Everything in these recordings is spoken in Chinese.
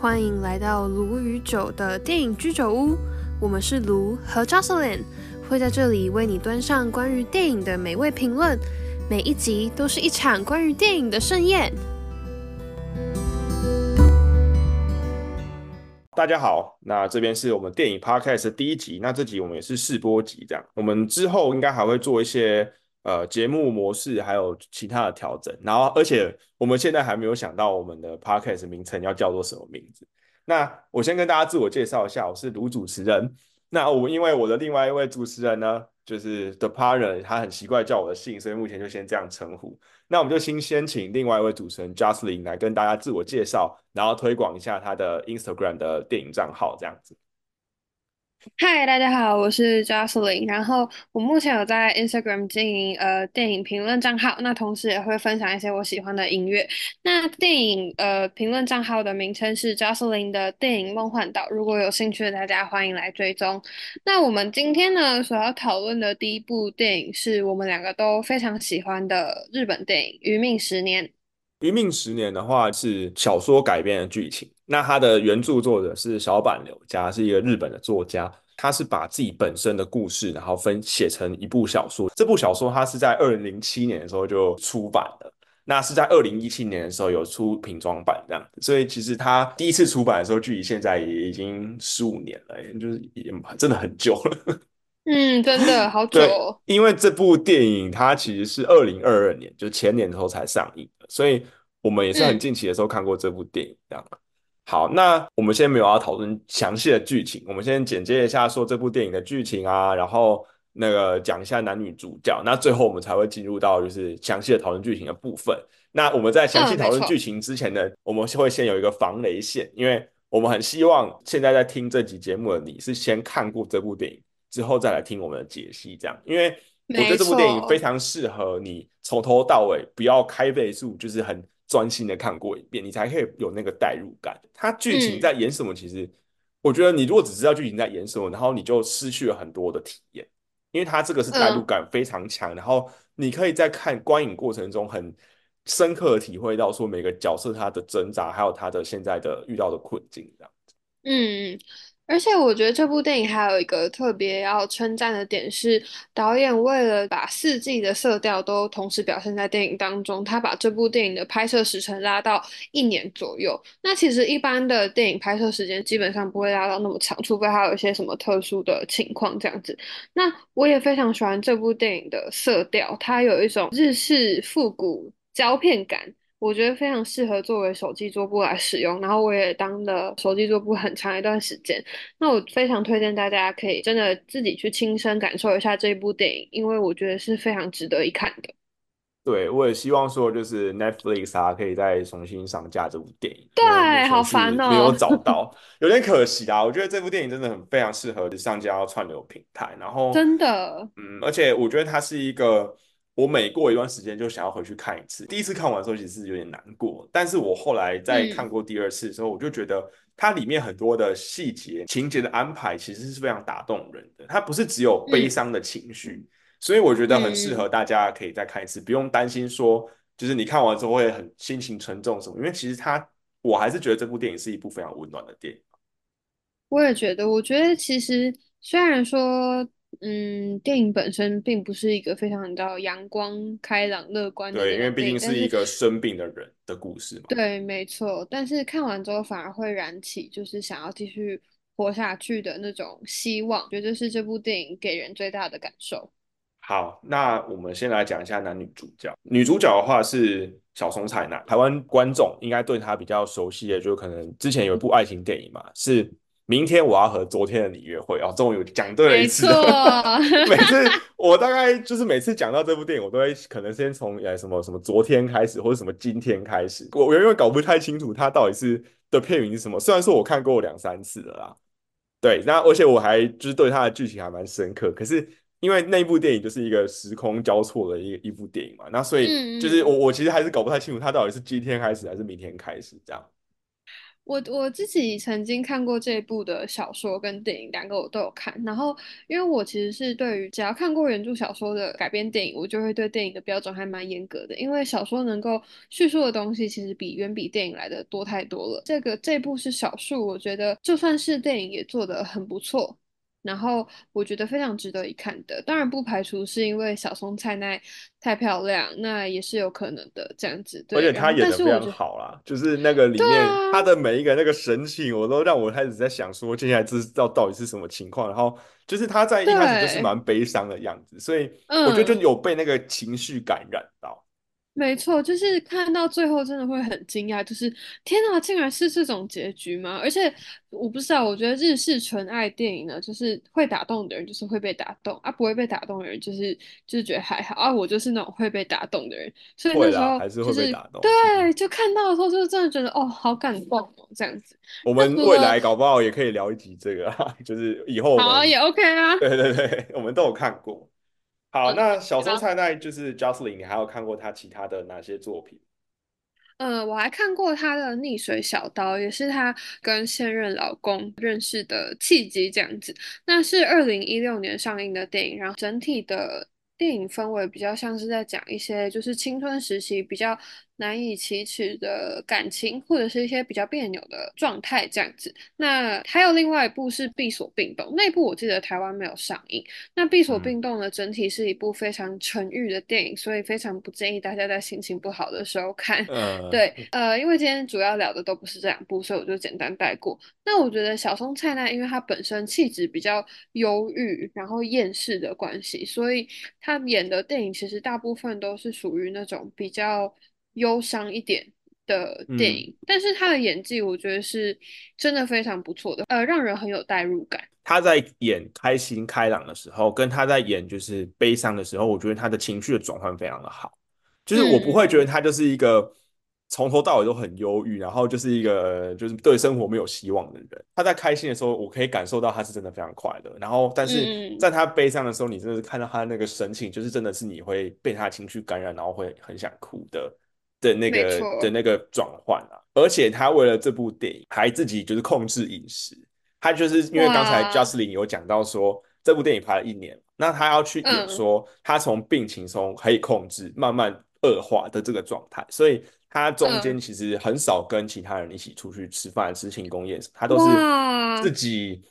欢迎来到卢与酒的电影居酒屋。我们是卢和 Jocelyn，会在这里为你端上关于电影的美味评论。每一集都是一场关于电影的盛宴。大家好，那这边是我们电影 podcast 的第一集，那这集我们也是试播集，这样我们之后应该还会做一些呃节目模式，还有其他的调整。然后，而且我们现在还没有想到我们的 podcast 名称要叫做什么名字。那我先跟大家自我介绍一下，我是卢主持人。那我因为我的另外一位主持人呢，就是 The Partner，他很习惯叫我的姓，所以目前就先这样称呼。那我们就先先请另外一位主持人 j u s t i n 来跟大家自我介绍，然后推广一下他的 Instagram 的电影账号，这样子。嗨，大家好，我是 Jocelyn。然后我目前有在 Instagram 经营呃电影评论账号，那同时也会分享一些我喜欢的音乐。那电影呃评论账号的名称是 Jocelyn 的电影梦幻岛。如果有兴趣的大家，欢迎来追踪。那我们今天呢所要讨论的第一部电影是我们两个都非常喜欢的日本电影《余命十年》。《余命十年》的话是小说改编的剧情。那它的原著作者是小坂柳家，是一个日本的作家。他是把自己本身的故事，然后分写成一部小说。这部小说他是在二零零七年的时候就出版了，那是在二零一七年的时候有出瓶装版这样。所以其实他第一次出版的时候，距离现在也已经十五年了，就是也真的很久了。嗯，真的好久。因为这部电影它其实是二零二二年，就前年的时候才上映的，所以我们也是很近期的时候看过这部电影这样。好，那我们先没有要讨论详细的剧情，我们先简介一下说这部电影的剧情啊，然后那个讲一下男女主角，那最后我们才会进入到就是详细的讨论剧情的部分。那我们在详细讨论剧情之前呢，我们会先有一个防雷线，因为我们很希望现在在听这集节目的你是先看过这部电影之后再来听我们的解析，这样，因为我觉得这部电影非常适合你从头到尾不要开倍速，就是很。专心的看过一遍，你才可以有那个代入感。它剧情在演什么？其实我觉得，你如果只知道剧情在演什么，然后你就失去了很多的体验。因为它这个是代入感非常强，然后你可以在看观影过程中很深刻的体会到说每个角色他的挣扎，还有他的现在的遇到的困境这样子。嗯。而且我觉得这部电影还有一个特别要称赞的点是，导演为了把四季的色调都同时表现在电影当中，他把这部电影的拍摄时程拉到一年左右。那其实一般的电影拍摄时间基本上不会拉到那么长，除非还有一些什么特殊的情况这样子。那我也非常喜欢这部电影的色调，它有一种日式复古胶片感。我觉得非常适合作为手机桌布来使用，然后我也当了手机桌布很长一段时间。那我非常推荐大家可以真的自己去亲身感受一下这一部电影，因为我觉得是非常值得一看的。对，我也希望说就是 Netflix 啊，可以再重新上架这部电影。对，好烦哦，没有找 到，有点可惜啊。我觉得这部电影真的很非常适合上架到串流平台，然后真的，嗯，而且我觉得它是一个。我每过一段时间就想要回去看一次。第一次看完的时候其实有点难过，但是我后来在看过第二次的时候，我就觉得它里面很多的细节、情节的安排其实是非常打动人的。它不是只有悲伤的情绪，所以我觉得很适合大家可以再看一次，不用担心说就是你看完之后会很心情沉重什么。因为其实它，我还是觉得这部电影是一部非常温暖的电影。我也觉得，我觉得其实虽然说。嗯，电影本身并不是一个非常你知道阳光、开朗、乐观的。对，因为毕竟是一个生病的人的故事嘛。对，没错。但是看完之后反而会燃起就是想要继续活下去的那种希望，觉得是这部电影给人最大的感受。好，那我们先来讲一下男女主角。女主角的话是小松菜奈，台湾观众应该对她比较熟悉的，就可能之前有一部爱情电影嘛，是。明天我要和昨天的你约会哦，终于讲对了一次。每次我大概就是每次讲到这部电影，我都会可能先从呃什么什么昨天开始，或者什么今天开始。我我因为搞不太清楚它到底是的片名是什么。虽然说我看过两三次了啦，对，那而且我还就是对它的剧情还蛮深刻。可是因为那部电影就是一个时空交错的一一部电影嘛，那所以就是我我其实还是搞不太清楚它到底是今天开始还是明天开始这样。我我自己曾经看过这部的小说跟电影，两个我都有看。然后，因为我其实是对于只要看过原著小说的改编电影，我就会对电影的标准还蛮严格的。因为小说能够叙述的东西，其实比远比电影来的多太多了。这个这部是少数，我觉得就算是电影也做得很不错。然后我觉得非常值得一看的，当然不排除是因为小松菜奈太漂亮，那也是有可能的这样子。对而且对，然后他演的非常好啦，就是那个里对面他啊，的每一个那个神情，我都让我开始在想说，接下来这知道到底是什么情况。然后就是他在一开始就是，蛮悲伤的样子，所以我觉得就嗯。有被那个情绪感染到。没错，就是看到最后真的会很惊讶，就是天哪，竟然是这种结局吗？而且我不知道，我觉得日式纯爱电影呢，就是会打动的人就是会被打动啊，不会被打动的人就是就是觉得还好啊。我就是那种会被打动的人，所以会，那时候还是会就是被打动。嗯，对，就看到的时候就真的觉得哦，好感动哦，这样子。我们未来搞不好也可以聊一集这个啊，就是以后好也 OK 啊，对对对，我们都有看过。好，嗯，那小松好。菜奈就是 Jocelyn，你还有看过他其他的哪些作品？嗯，我还看过她的《溺水小刀》，也是她跟现任老公认识的契机，这样子。那是二零一六年上映的电影，然后整体的电影氛围比较像是在讲一些就是青春时期比较难以启齿的感情，或者是一些比较别扭的状态这样子。那还有另外一部是《闭锁病动》，那部我记得台湾没有上映。那《闭锁嗯病动》呢，整体是一部非常沉郁的电影，所以非常不建议大家在心情不好的时候看。呃，对，呃，因为今天主要聊的都不是这两部，所以我就简单带过。那我觉得小松菜奈，因为她本身气质比较忧郁，然后厌世的关系，所以她演的电影其实大部分都是属于那种比较忧伤一点的电嗯，影。但是他的演技，我觉得是真的非常不错的，呃，让人很有代入感。他在演开心开朗的时候，跟他在演就是悲伤的时候，我觉得他的情绪的转换非常的好。就是我不会觉得嗯他就是一个从头到尾都很忧郁，然后就是一个就是对生活没有希望的人。他在开心的时候，我可以感受到他是真的非常快乐。然后，但是在他悲伤的时候，你真的是看到他那个神情，就是真的是你会被他的情绪感染，然后会很想哭的的那没个的，那个转换啊。而且他为了这部电影，还自己就是控制饮食。他就是因为刚才哇，Justin 有讲到说，这部电影拍了一年，那他要去演嗯。说他从病情中可以控制，慢慢恶化的这个状态，所以他中间嗯，其实很少跟其他人一起出去吃饭、吃庆功宴什么，他都是自，己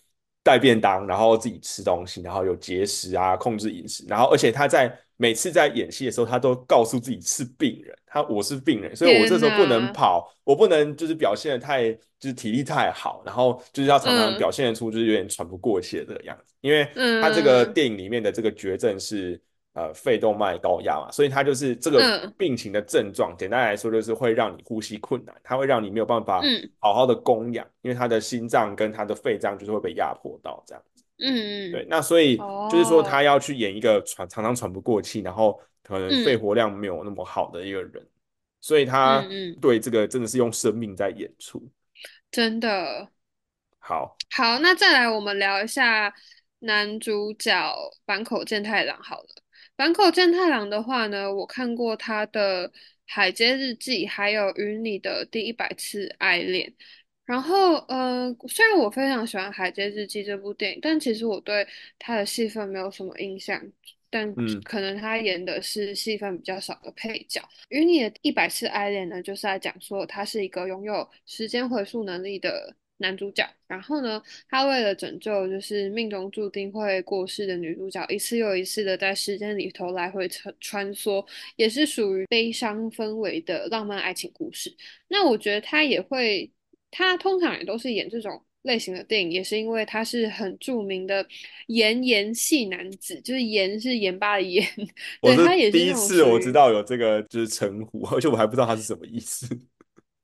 带便当，然后自己吃东西，然后有节食啊，控制饮食，然后而且他在每次在演戏的时候，他都告诉自己是病人，他我是病人，所以我这时候不能，跑，我不能就是表现的太就是体力太好，然后就是要常常嗯。表现出就是有点喘不过气的这个样子，因为他这个嗯。电影里面的这个绝症是呃肺动脉高压嘛，所以他就是这个嗯。病情的症状，简单来说就是会让你呼吸困难，它会让你没有办法嗯。好好的供氧，因为他的心脏跟他的肺脏就是会被压迫到这样。对，嗯嗯，那所以就是说他哦，要去演一个喘常常喘不过气，然后可能肺嗯活量没有那么好的一个人，所以他嗯嗯，对这个真的是用生命在演出。真的。好，好，那再来我们聊一下男主角坂口健太郎好了。坂口健太郎的话呢，我看过他的《海街日记》，还有《与你的第一百次爱恋》。然后，呃，虽然我非常喜欢《海街日记》这部电影，但其实我对他的戏份没有什么印象。但嗯，可能他演的是戏份比较少的配角。与你的一百次爱恋呢，就是在讲说他是一个拥有时间回溯能力的男主角。然后呢，他为了拯救就是命中注定会过世的女主角，一次又一次的在时间里头来回穿穿梭，也是属于悲伤氛围的浪漫爱情故事。那我觉得他也会，他通常也都是演这种。类型的电影也是因为他是很著名的炎炎系男子，就是盐是盐巴的盐，对，他也是第一次我知道有这个就是称呼，而且我还不知道他是什么意思。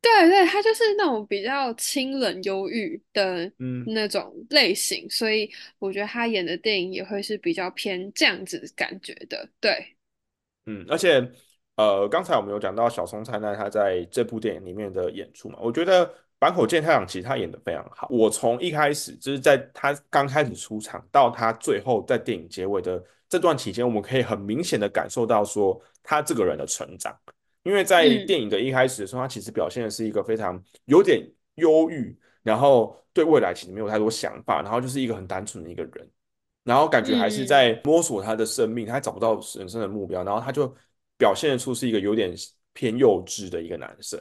对 对，他就是那种比较清冷忧郁的嗯那种类型，所以我觉得他演的电影也会是比较偏这样子感觉的。对，嗯，而且呃，刚才我们有讲到小松菜奈他在这部电影里面的演出嘛，我觉得坂口健太郎其实他演的非常好。我从一开始就是在他刚开始出场到他最后在电影结尾的这段期间，我们可以很明显的感受到说他这个人的成长。因为在嗯电影的一开始的时候，他其实表现的是一个非常有点忧郁，然后对未来其实没有太多想法，然后就是一个很单纯的一个人，然后感觉还是嗯在摸索他的生命，他找不到人生的目标，然后他就表现出是一个有点偏幼稚的一个男生。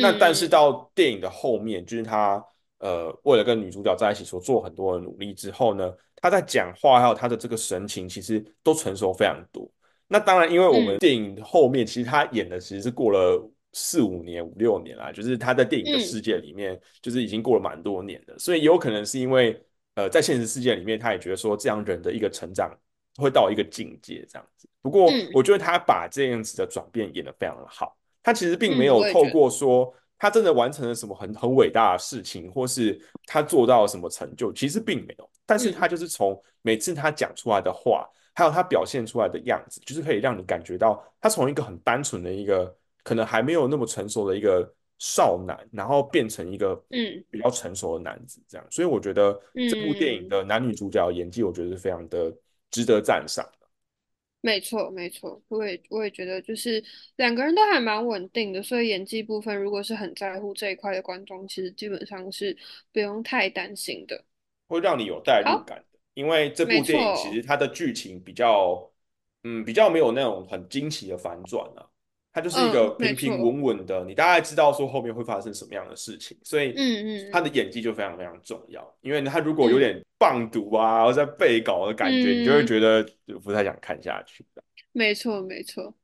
那但是嗯到电影的后面，就是他呃为了跟女主角在一起所做很多的努力之后呢，他在讲话还有他的这个神情，其实都成熟非常多。那当然，因为我们嗯电影后面其实他演的其实是过了四五年、五六年啦，就是他在电影的世嗯界里面，就是已经过了蛮多年的，所以有可能是因为呃在现实世界里面，他也觉得说这样人的一个成长会到一个境界这样子。不过嗯我觉得他把这样子的转变演得非常的好。他其实并没嗯，有透过说他真的完成了什么很很伟大的事情，或是他做到了什么成就，其实并没有。但是嗯他就是从每次他讲出来的话，还有他表现出来的样子，就是可以让你感觉到他从一个很单纯的一个可能还没有那么成熟的一个少男，然后变成一个嗯比较成熟的男子，这样。所以我觉得这部电影嗯。的男女主角演技，我觉得是非常的值得赞赏的。没错，没错，我也我也觉得，就是两个人都还蛮稳定的，所以演技部分，如果是很在乎这一块的观众，其实基本上是不用太担心的。会让你有代入，感的。因为这部电影其实，它的剧情比较，嗯，比较没有那种很惊奇的反转啊，它就是一个平平，稳稳的，你大概知道说后面会发生什么样的事情，所以他的嗯嗯演技就非常非常重要。因为他如果有嗯点棒读啊，或者在背稿的感觉，你就会嗯，觉得不太想看下去。没错没错。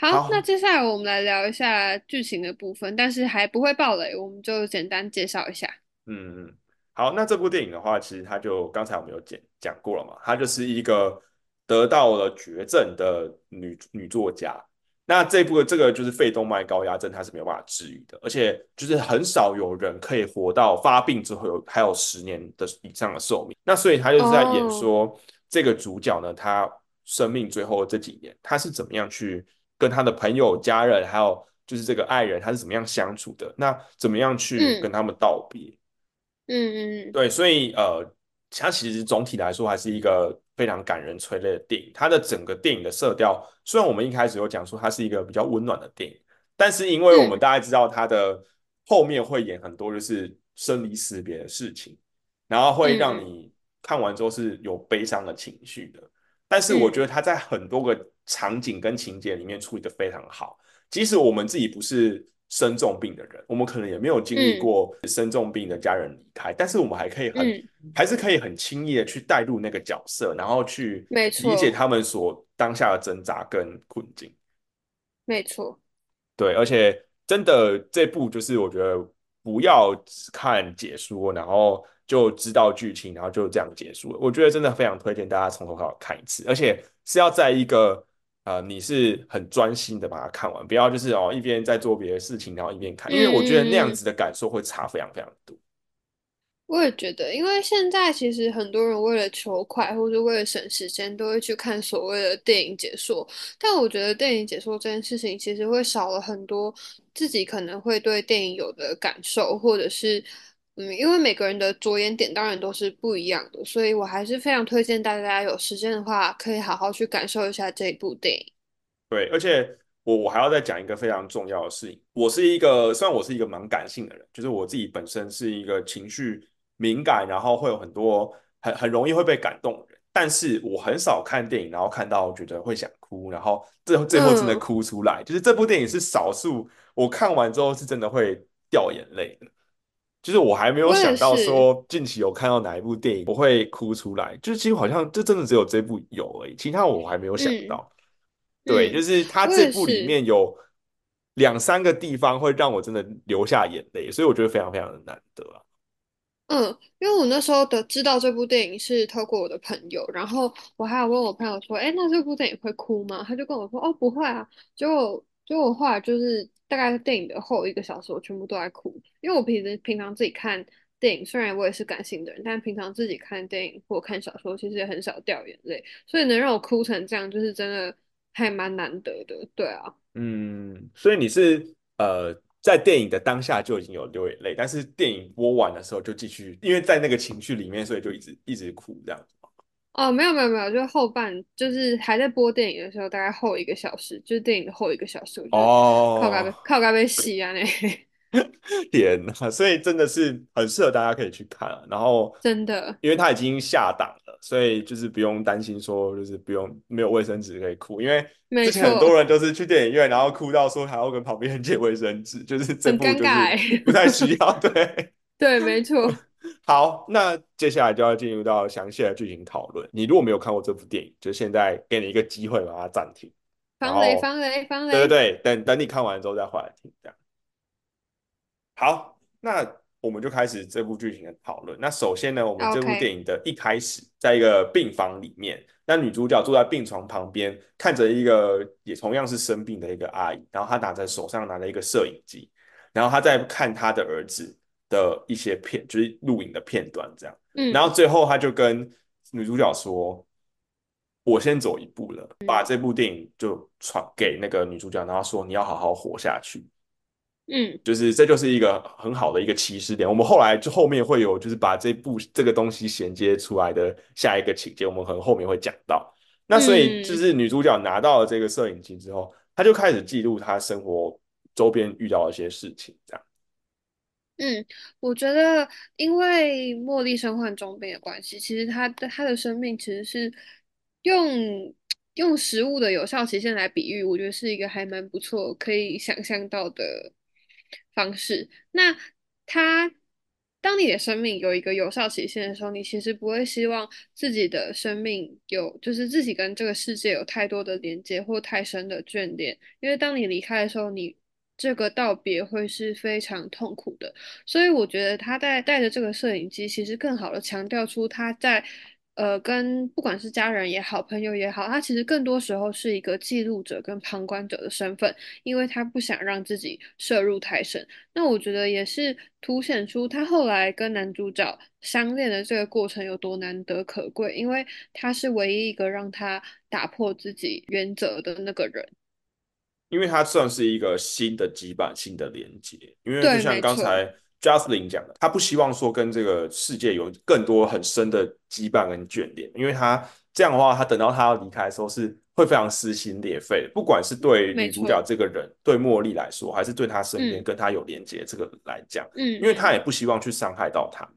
好，那，接下来我们来聊一下剧情的部分，但是还不会爆雷，我们就简单介绍一下。嗯嗯，好，那这部电影的话，其实它就刚才我们有讲讲过了嘛，它就是一个得到了绝症的女女作家。那这部的这个就是肺动脉高压症，它是没有办法治愈的，而且就是很少有人可以活到发病之后有还有十年的以上的寿命。那所以他就是在演哦，说这个主角呢，他生命最后这几年，他是怎么样去跟他的朋友、家人，还有就是这个爱人，他是怎么样相处的？那怎么样去跟嗯他们道别？嗯嗯对，所以呃，他其实总体来说还是一个非常感人催泪的电影。它的整个电影的色调，虽然我们一开始有讲说它是一个比较温暖的电影，但是因为我们嗯大家知道它的后面会演很多就是生离死别的事情，然后会让嗯你看完之后是有悲伤的情绪的。但是我觉嗯得它在很多个场景跟情节里面处理的非常好。即使我们自己不是生重病的人，我们可能也没有经历嗯过生重病的家人离开，但是我们还可以很，嗯，还是可以很轻易的去带入那个角色，然后去理解他们所当下的挣扎跟困境。没错。对，而且真的这部就是我觉得不要只看解说，然后就知道剧情，然后就这样结束了。我觉得真的非常推荐大家从头到尾看一次，而且是要在一个呃你是很专心的把它看完，不要就是哦一边在做别的事情，然后一边看，嗯因为我觉得那样。子的感受会差非常非常多。我也觉得，因为现在其实很多人为了求快或者为了省时间，都会去看所谓的电影解说。但我觉得电影解说这件事情，其实会少了很多自己可能会对电影有的感受，或者是嗯，因为每个人的着眼点当然都是不一样的，所以我还是非常推荐大家有时间的话，可以好好去感受一下这一部电影。对，而且我我还要再讲一个非常重要的事情。我是一个，虽然我是一个蛮感性的人，就是我自己本身是一个情绪敏感，然后会有很多很很容易会被感动的人，但是我很少看电影，然后看到觉得会想哭，然后最后最后真的嗯，哭出来。就是这部电影是少数我看完之后是真的会掉眼泪的。就是我还没有想到，说近期有看到哪一部电影我会哭出来，就是其实好像就真的只有这部有而已，其他我还没有想嗯到。对，就嗯，是他这部里。面有两三个地方会让我真的流下眼泪，所以我觉得非常非常的难得啊。嗯，因为我那时候的知道这部电影是透过我的朋友，然后我还有问我朋友说，哎，那这部电影会哭吗？他就跟我说，哦，不会啊。结果结果后来就是大概电影的后一个小时，我全部都在哭，因为我平时平常自己看电影，虽然我也是感性的人，但平常自己看电影或看小说，其实也很少掉眼泪，所以能让我哭成这样，就是真的还蛮难得的。对啊。嗯，所以你是呃在电影的当下就已经有流眼泪，但是电影播完的时候就继续，因为在那个情绪里面，所以就一直一直哭这样子。哦，没有没有没有，就是后半，就是还在播电影的时候，大概后一个小时，就是电影的后一个小时，我就是靠咖啡，靠咖啡洗啊那。天呐，所以真的是很适合大家可以去看啊。然后，真的，因为它已经下档了，所以就是不用担心说就是不用没有卫生纸可以哭。因为没之前很多，人都是去电影院，然后哭到说还要跟旁边人借卫生纸，就是这很尴部就是尬欸。不太需要。对，对，没错。好，那接下来就要进入到详细的剧情讨论。你如果没有看过这部电影，就现在给你一个机会把它暂停，然防雷，后防雷，防雷。对对对，等等你看完之后再回来听，这样。好，那我们就开始这部剧情的讨论。那首先呢，我们这部电影的一开始，在一个病房里面，那女主角坐在病床旁边，看着一个也同样是生病的一个阿姨，然后她拿着手上拿了一个摄影机，然后她在看她的儿子的一些片，就是录影的片段这样。嗯然后嗯最后她就跟女主角说：“我先走一步了。”把这部电影就传给那个女主角，然后说：“你要好好活下去。”嗯就是这就是一个很好的一个起始点。我们后来就后面会有就是把这部这个东西衔接出来的下一个情节，我们可能后面会讲到。那所以就嗯是女主角拿到了这个摄影机之后，她就开始记录她生活周边遇到的一些事情，这样。嗯，我觉得因为茉莉身患重病的关系，其实她的她的生命其实是用用食物的有效期限来比喻，我觉得是一个还蛮不错，可以想象到的方式。那它，当你的生命有一个有效期限的时候，你其实不会希望自己的生命有，就是自己跟这个世界有太多的连接或太深的眷恋，因为当你离开的时候，你这个道别会是非常痛苦的。所以我觉得他在带着这个摄影机，其实更好的强调出他在呃跟不管是家人也好，朋友也好，他其实更多时候是一个记录者跟旁观者的身份，因为他不想让自己摄入太深。那我觉得也是凸显出他后来跟男主角相恋的这个过程有多难得可贵，因为他是唯一一个让他打破自己原则的那个人。因为他算是一个新的羁绊、新的连接。因为就，像，刚才 Jocelyn 讲的，他不希望说跟这个世界有更多很深的羁绊跟眷恋，因为他这样的话，他等到他要离开的时候是会非常撕心裂肺，不管是对女主角，这个人、对茉莉来说，还是对他身边嗯跟他有连接这个来讲，嗯因为他也嗯，不希望去伤害到他们。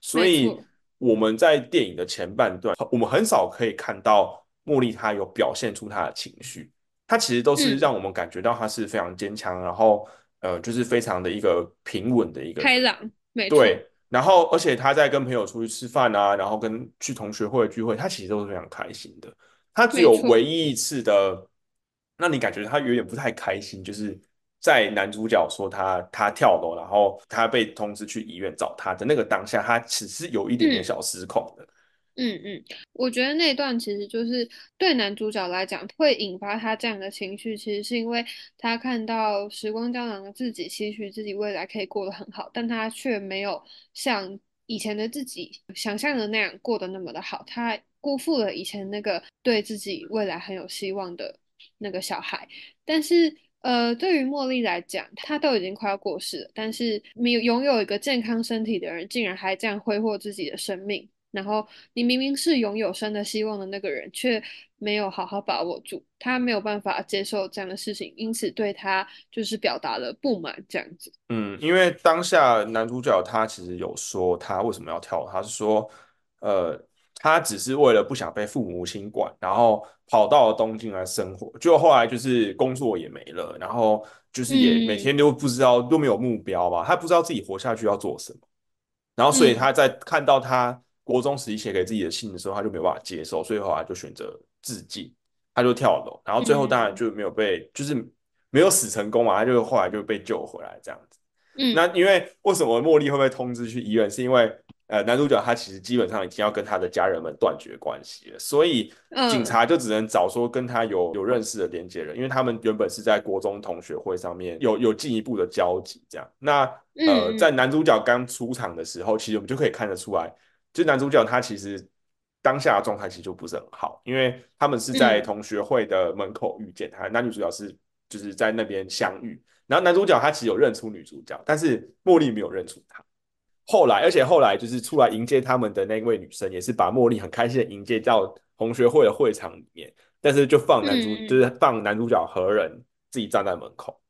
所以，我们在电影的前半段，我们很少可以看到茉莉她有表现出她的情绪，她其实都是嗯。让我们感觉到她是非常坚强，然后呃，就是非常的一个平稳的一个。开朗，没对，然后而且他在跟朋友出去吃饭啊，然后跟去同学会聚会，他其实都是非常开心的。他只有唯，一一次的，让你感觉他有点不太开心，就是在男主角说他他跳楼，然后他被通知去医院找他的那个当下，他只是有一点点嗯小失控的。嗯嗯嗯，我觉得那段其实就是对男主角来讲会引发他这样的情绪，其实是因为他看到时光胶囊的自己，期许自己未来可以过得很好，但他却没有像以前的自己想象的那样过得那么的好，他辜负了以前那个对自己未来很有希望的那个小孩。但是，呃，对于茉莉来讲，她都已经快要过世了，但是没有拥有一个健康身体的人，竟然还这样挥霍自己的生命。然后你明明是拥有生的希望的那个人，却没有好好把握住，他没有办法接受这样的事情，因此对他就是表达了不满，这样子。嗯，因为当下男主角他其实有说他为什么要跳，他是说，呃，他只是为了不想被父母亲管，然后跑到了东京来生活，结果后来就是工作也没了，然后就是也每嗯天都不知道都没有目标吧，他不知道自己活下去要做什么。然后所以嗯他在看到他国中时期写给自己的信的时候，他就没有办法接受，所以后来就选择自尽，他就跳楼，然后最后当然嗯就没有被，就是没有死成功嘛，他就后来就被救回来这样子。那嗯因为为什么茉莉会被通知去医院，是因为呃男主角他其实基本上已经要跟他的家人们断绝关系了，所以警嗯察就只能找说跟他有有认识的连接人，因为他们原本是在国中同学会上面有有进一步的交集，这样。那呃在嗯男主角刚出场的时候，其实我们就可以看得出来，就男主角他其实当下的状态其实就不是很好，因为他们是在嗯同学会的门口遇见他，男女主角是就是在那边相遇。然后男主角他其实有认出女主角，但是茉莉没有认出他。后来，而且后来就是出来迎接他们的那位女生，也是把茉莉很开心的迎接到同学会的会场里面，但是就放男主，就是放男主角和人自己站在门口。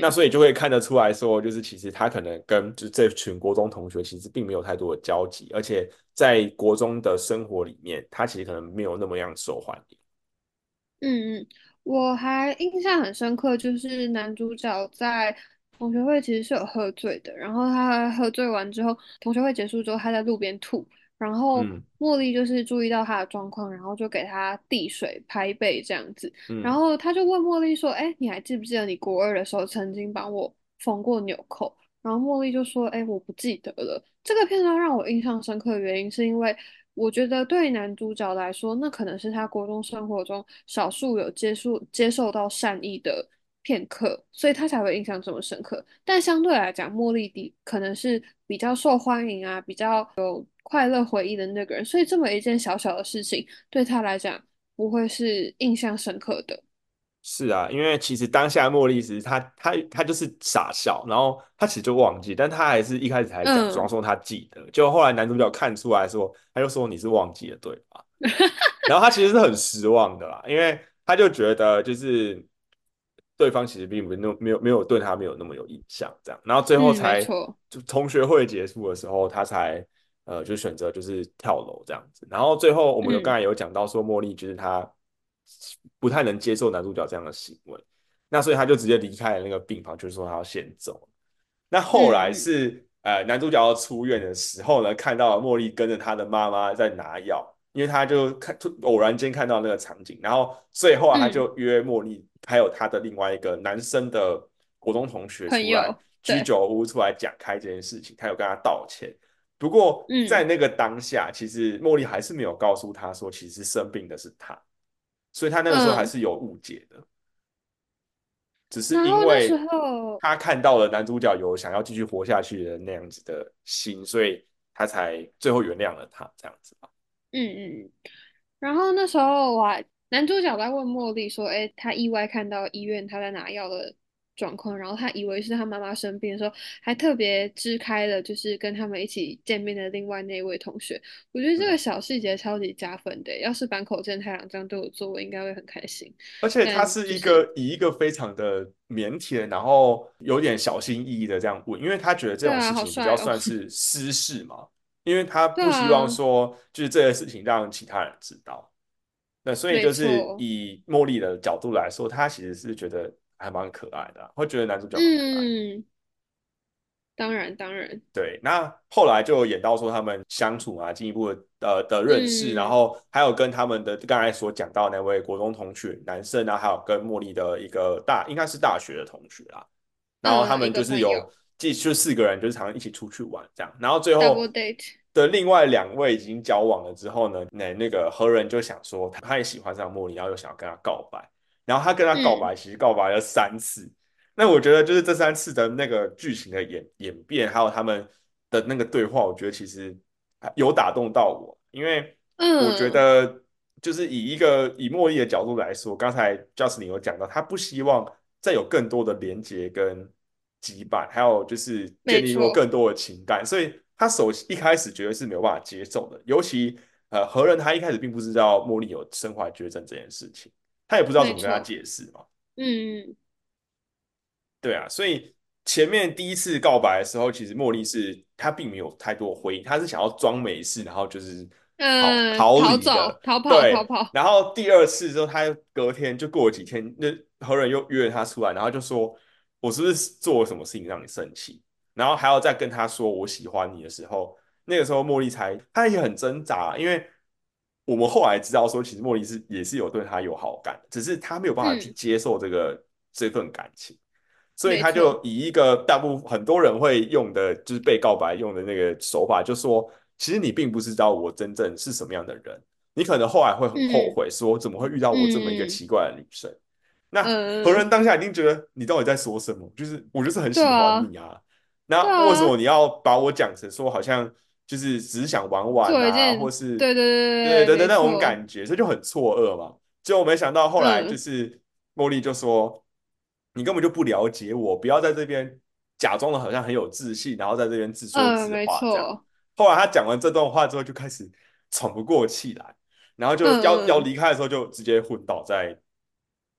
那嗯所以就会看得出来说，就是其实他可能跟就这群国中同学其实并没有太多的交集，而且在国中的生活里面，他其实可能没有那么样受欢迎。嗯嗯，我还印象很深刻，就是男主角在同学会其实是有喝醉的，然后他喝醉完之后，同学会结束之后，他在路边吐，然后嗯茉莉就是注意到他的状况，然后就给他递水、拍背这样子，然嗯，后他就问茉莉说：“哎，你还记不记得你国二的时候曾经帮我缝过纽扣？”然后茉莉就说：“哎，我不记得了。”这个片段让我印象深刻的原因是因为。我觉得对男主角来说，那可能是他国中生活中少数有接触接受到善意的片刻，所以他才会印象这么深刻。但相对来讲，茉莉迪可能是比较受欢迎啊，比较有快乐回忆的那个人，所以这么一件小小的事情对他来讲不会是印象深刻的。是啊，因为其实当下茉莉其实她她她就是傻笑，然后她其实就忘记，但她还是一开始还假装嗯说她记得，就后来男主角看出来说，他就说你是忘记了对吧？然后他其实是很失望的啦，因为他就觉得就是对方其实并没有没有没有对他没有那么有印象，这样，然后最后才错，就同学会结束的时候，他才呃就选择就是跳楼这样子，然后最后我们有刚嗯才有讲到说茉莉就是她不太能接受男主角这样的行为，那所以他就直接离开了那个病房，就是说他要先走。那后来嗯。是呃男主角要出院的时候呢，看到茉莉跟着他的妈妈在拿药，因为他就看突偶然间看到那个场景，然后最后啊他嗯，就约茉莉还有他的另外一个男生的国中同学出来居酒屋出来讲开这件事情，他有跟他道歉。不过在嗯那个当下，其实茉莉还是没有告诉他说，其实生病的是他，所以他那个时候还嗯，是有误解的。只是因为。他看到了男主角有想要继续活下去的那样子的心，所以他才最后原谅了他这样子吧。嗯嗯，然后那时候我还男主角在问茉莉说：“哎，他意外看到医院他在拿药的状况，然后他以为是他妈妈生病的时候，还特别支开了就是跟他们一起见面的另外那一位同学。我觉得这个嗯，小细节超级加分的。要是坂口健太郎这样对我做，我应该会很开心。而且他是一就是个以一个非常的腼腆，然后有点小心翼翼的这样问，因为他觉得这种事情比较。算是私事嘛，因为他不希望啊，说就是这些事情让其他人知道。那所以就是。以茉莉的角度来说，他其实是觉得还蛮可爱的啊会觉得男主角蛮可爱的。嗯，当然当然。对，那后来就演到说他们相处啊，进一步的呃的认识，然嗯后还有跟他们的刚才所讲到那位国中同学男生啊，还有跟茉莉的一个大应该是大学的同学啦，然后他嗯，一们就个朋友是有继就四个人就是常常一起出去玩这样，然后最后，double date。的另外两位已经交往了之后呢，那那个何人就想说他也喜欢上茉莉，然后又想要跟她告白，然后他跟他告嗯。白，其实告白了三次。那我觉得就是这三次的那个剧情的演演变，还有他们的那个对话，我觉得其实有打动到我，因为我觉嗯。得就是以一个以茉莉的角度来说，刚才 Justin 有讲到，他不希望再有更多的连接跟羁绊，还有就是建立过，更多的情感，所以他首一开始绝对是没有办法接受的，尤其呃何人他一开始并不知道茉莉有身怀绝症这件事情，他也不知道怎么跟他，解释嘛。嗯对啊，所以前面第一次告白的时候，其实茉莉是她并没有太多回应，她是想要装没事，然后就是逃嗯，逃逃走。逃跑、逃，跑，然后第二次之后，她隔天就过了几天，那何人又约了她出来，然后就说：“我是不是做了什么事情让你生气？”然后还要再跟她说我喜欢你的时候，那个时候茉莉才她也很挣扎，因为我们后来知道说，其实莫莉是也是有对他有好感，只是他没有办法去嗯，接受这个这份感情。所以他就，以一个大部分很多人会用的，就是被告白用的那个手法，就说其实你并不知道我真正是什么样的人，你可能后来会很后嗯悔，说怎么会遇到我这么一个嗯奇怪的女生。那何人嗯，当下一定觉得你到底在说什么？就是我就是很喜欢你啊，那为什么你要把我讲成说好像就是只是想玩玩做一啊，或，是对对对对对，没对那种错，感觉，所以就很错愕嘛。结果没想到后来就嗯是茉莉就说：“你根本就不了解我，不要在这边假装的好像很有自信，然后在这边自说嗯，自没话这样。”错，后来他讲完这段话之后，就开始喘不过气来，然后就要要嗯嗯，离开的时候就直接昏倒在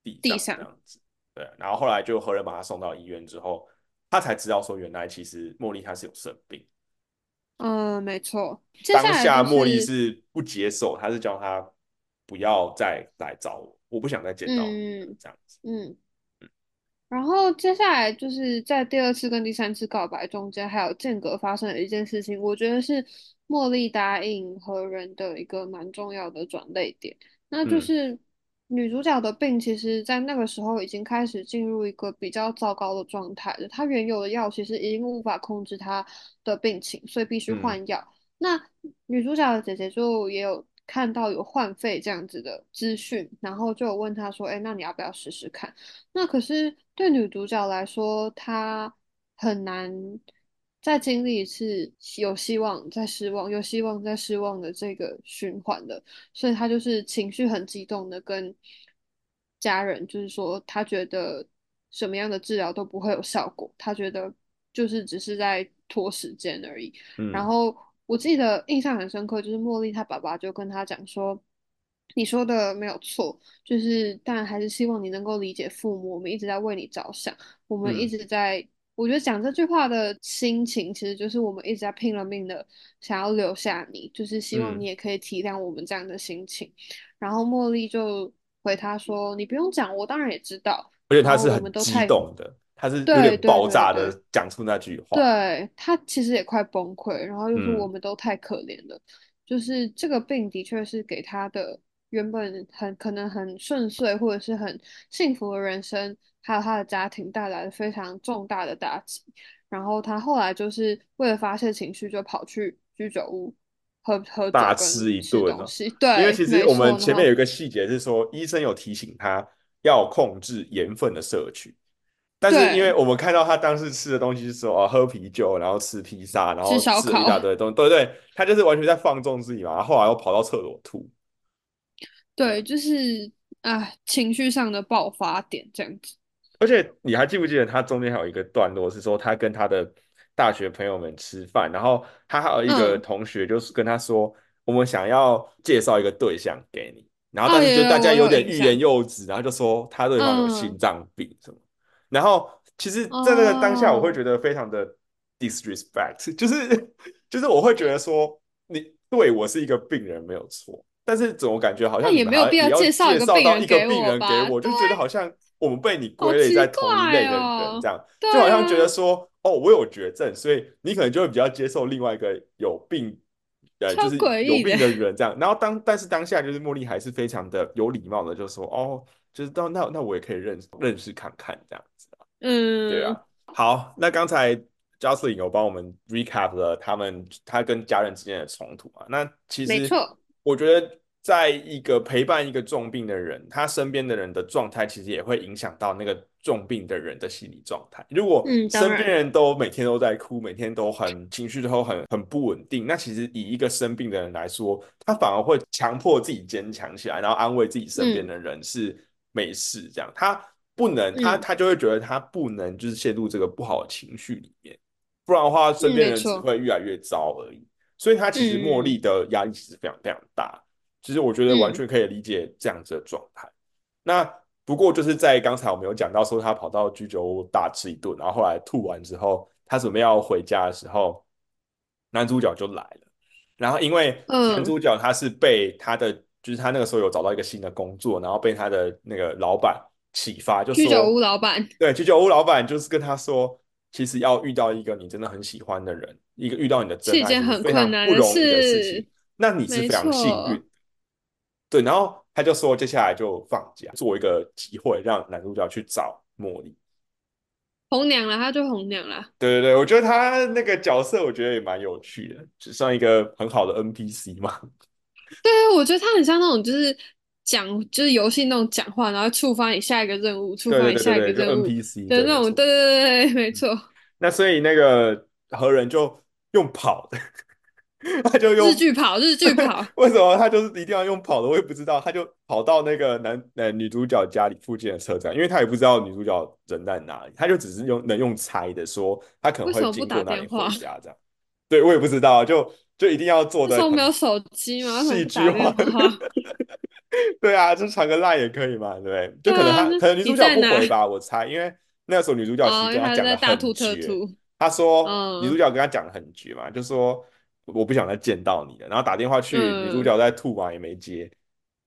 地上这地上，样子。对，然后后来就何人把他送到医院之后，他才知道说原来其实茉莉她是有生病。嗯，没错。接下当来就下茉莉是，是不接受，她是叫他不要再来找我，我不想再见到你嗯这样子。嗯，然后接下来就是在第二次跟第三次告白中间，还有间隔发生的一件事情，我觉得是茉莉答应何人的一个蛮重要的转捩点，那就嗯是女主角的病，其实在那个时候已经开始进入一个比较糟糕的状态了。她原有的药其实已经无法控制她的病情，所以必须嗯换药。那女主角的姐姐就也有看到有换肺这样子的资讯，然后就有问她说：“哎，那你要不要试试看？”那可是对女主角来说，她很难再经历一次有希望再失望，有希望再失望的这个循环的，所以他就是情绪很激动的跟家人，就是说他觉得什么样的治疗都不会有效果，他觉得就是只是在拖时间而已。然嗯后我记得印象很深刻，就是茉莉她爸爸就跟她讲说。你说的没有错，就是当然还是希望你能够理解父母，我们一直在为你着想，我们一嗯直在，我觉得讲这句话的心情，其实就是我们一直在拼了命的想要留下你，就是希望你嗯，也可以体谅我们这样的心情。然后茉莉就回他说：“你不用讲，我当然也知道。”而且他是很激动的，他是有点爆炸的讲出那句话。对，他其实也快崩溃，然后又说我嗯们都太可怜了，就是这个病的确是给他的原本很可能很顺遂或者是很幸福的人生，还有他的家庭带来了非常重大的打击。然后他后来就是为了发泄情绪，就跑去居酒屋喝喝大吃一顿哦。吃东西。因为，其实我们前面有一个细节是说，医生有提醒他要控制盐分的摄取，但是因为，我们看到他当时吃的东西是说，啊，喝啤酒，然后吃披萨，然后吃了一大。堆东西，对对，他就是完全在放纵自己嘛，后来又跑到厕所吐。对，就是啊，情绪上的爆发点这样子。而且你还记不记得他中间还有一个段落是说他跟他的大学朋友们吃饭，然后他还有一个嗯，同学就是跟他说，我们想要介绍一个对象给你，然后哦，但是就大家有点欲言。又止，然后就说他对方有心嗯，脏病什么，然后其实在那个当下我会哦，觉得非常的 disrespect，就是就是我会觉得说你对我是一个病人没有错。但是怎么感觉好像也没有必要介绍一个病？人给我，就，觉得好像我们被你归类在同一怪类的人，哦。这样对就好像觉得啊，说，哦，我有绝症，所以你可能就会比较接受另外一个有病，呃，就是。有病的人这样。然后当但是当下就是茉莉还是非常的有礼貌的，就说，哦，就是到那那我也可以认识认识看看这样子啊，对嗯，啊。好，那刚才 Jocelyn 有帮我们 recap 了他们他跟家人之间的冲突啊。那其实没错。我觉得，在一个陪伴一个重病的人，他身边的人的状态，其实也会影响到那个重病的人的心理状态。如果嗯，身边然。人都每天都在哭，每天都很情绪都很很不稳定，那其实以一个生病的人来说，他反而会强迫自己坚强起来，然后安慰自己身边嗯的人是没事这样。他不能，他嗯他就会觉得他不能就是陷入这个不好的情绪里面，不然的话，身嗯，边人只。会越来越糟而已。所以他其实茉莉嗯的压力其实非常非常大，其实我觉得完嗯全可以理解这样子的状态。那不过就是在刚才我们有讲到说，他跑到居酒屋大吃一顿，然后后来吐完之后，他准备要回家的时候，男主角就来了。然后因为男嗯，主角他是被他的，就是他那个时候有找到一个新的工作，然后被他的那个老板启发，就居酒，屋老板 对，居酒屋老板就是跟他说，其实要遇到一个你真的很喜欢的人，一个遇到你的真爱，是一件很非常困难的不容易的事情。那你是非常幸运对。然后他就说，接下来就放假，做一个机会让男主角去找茉莉。红娘了，他就红娘了。对对对，我觉得他那个角色，我觉得也蛮有趣的，只算一个很好的 NPC 嘛。对，我觉得他很像那种就是讲就是游戏那种讲话，然后触发你下一个任务，触对发你下一个任务 NPC，对，的那种。对对对对，没嗯错。那所以那个何人就用跑的，他就用日剧跑，日剧跑。为什么他就是一定要用跑的？我也不知道。他就跑到那个男呃女主角家里附近的车站，因为他也不知道女主角人在哪里，他就只是用能用猜的说他可能会经过那里电话？回家这样。对我也不知道，就就一定要做那时候没有手机吗？戏剧化。对啊，就传个赖也可以嘛，对不对？就可能他可能女主角？不回吧，我猜，因为那个时候女主角其实跟他讲的很大吐特绝，吐。她说女主嗯角跟他讲的很绝嘛，就说我不想再见到你了，然后打电话去，女主嗯，角在吐嘛也没接，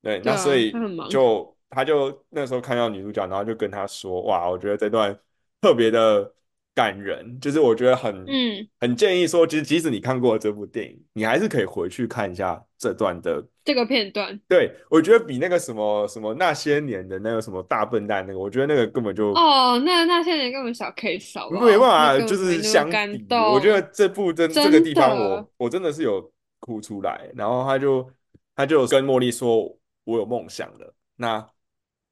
对，那所以。就他就那时候看到女主角，然后就跟她说，哇，我觉得这段特别的感人，就是我觉得很嗯，很建议说，其实即使你看过这部电影，你还是可以回去看一下这段的。这个片段。对，我觉得比那个什么什么那些年的那个什么大笨蛋那个，我觉得那个根本就哦，那那些年根本小 case 没办法，就是本没那么感相比。我觉得，这部真这个地方的。我，我真的是有哭出来。然后他就他就跟茉莉说，我有梦想了。那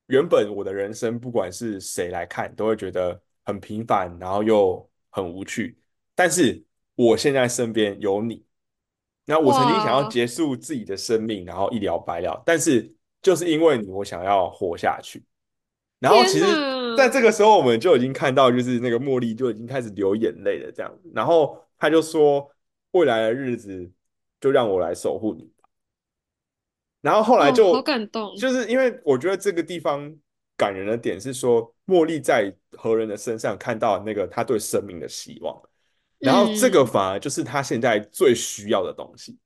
原本我的人生，不管是谁来看，都会觉得很平凡，然后又很无趣。但是我现在身边有你，那我曾经想要哇，结束自己的生命，然后一了百了，但是就是因为你，我想要活下去。然后天其实在哪！这个时候，我们就已经看到，就是那个茉莉就已经开始流眼泪了，这样。然后他就说，未来的日子就让我来守护你。然后后来哦，好就感动。就是因为我觉得这个地方感人的点是说，茉莉在何人的身上看到那个他对生命的希望，然后这个嗯，反而就是他现在最需要的东西。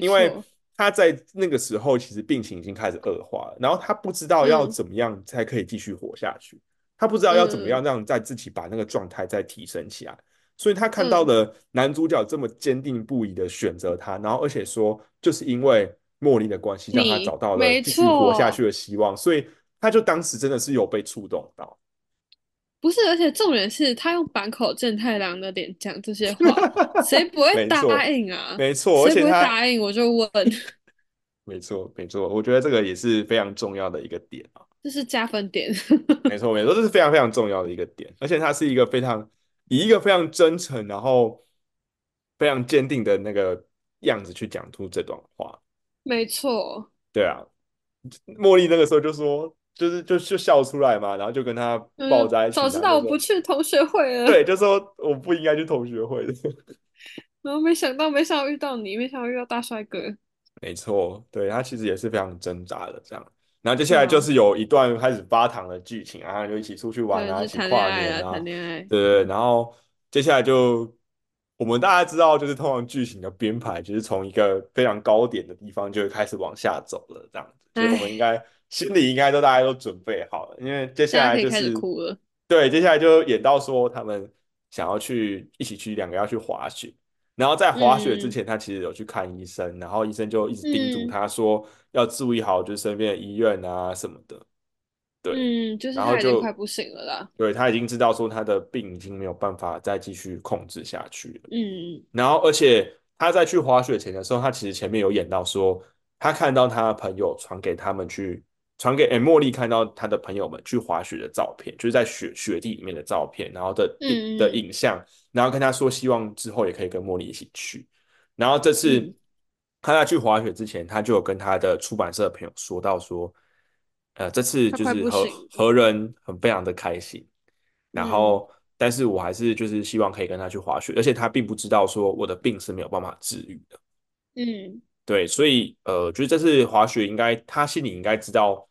因为。他在那个时候其实病情已经开始恶化了，然后他不知道要嗯。怎么样才可以继续活下去，他不知道要怎么样嗯。让在自己把那个状态再提升起来，所以他看到嗯，了男主角这么坚定不移的选择他，然后而且说就是因为茉莉的关系让他找到了继续活下去。的希望，所以他就当时真的是有被触动到，不是，而且重点是他用坂口正太郎的脸讲这些话，谁不会答应啊？没错，而谁不会且他答应？我就问，没错没错，我觉得这个也是非常重要的一个点啊。这是加分点。没错，没错，这是非常非常重要的一个点，而且他是一个非常以一个非常真诚，然后非常坚定的那个样子去讲出这段话。没错。对啊，茉莉那个时候就说，就是就就笑出来嘛，然后就跟他抱嗯，在一起，早知道我不去同学会了。对，就说我不应该去同学会的。然后没想到，没想到遇到你，没想到遇到大帅哥。没错，对，他其实也是非常挣扎的这样。然后接下来就是有一段开始发糖的剧情啊，就一起出去玩啊，一起跨年啊，谈恋爱。对对对。然后接下来就我们大家知道，就是通常剧情的编排，就是从一个非常高点的地方就会开始往下走了，这样子。所以我们应唉，该心里应该都大家都准备好了，因为接下来就是哭了。对，接下来就演到说他们想要去一起去两个要去滑雪。然后在滑雪之嗯前，他其实有去看医生，然后医生就一直叮嘱嗯他说要注意好，就是身边的医院啊什么的。对，嗯，就是他已经然后就快不行了啦。对他已经知道说他的病已经没有办法再继续控制下去了。嗯然后而且他在去滑雪前的时候，他其实前面有演到说，他看到他的朋友传给他们去传给诶茉莉看到他的朋友们去滑雪的照片，就是在雪雪地里面的照片，然后的影的嗯影像，然后跟他说希望之后也可以跟茉莉一起去。然后这次嗯他在去滑雪之前，他就有跟他的出版社的朋友说到说，呃，这次就是和。和人很非常的开心，然嗯后但是我还是就是希望可以跟他去滑雪，而且他并不知道说我的病是没有办法治愈的。嗯对，所以呃，就是这次滑雪应该他心里应该知道，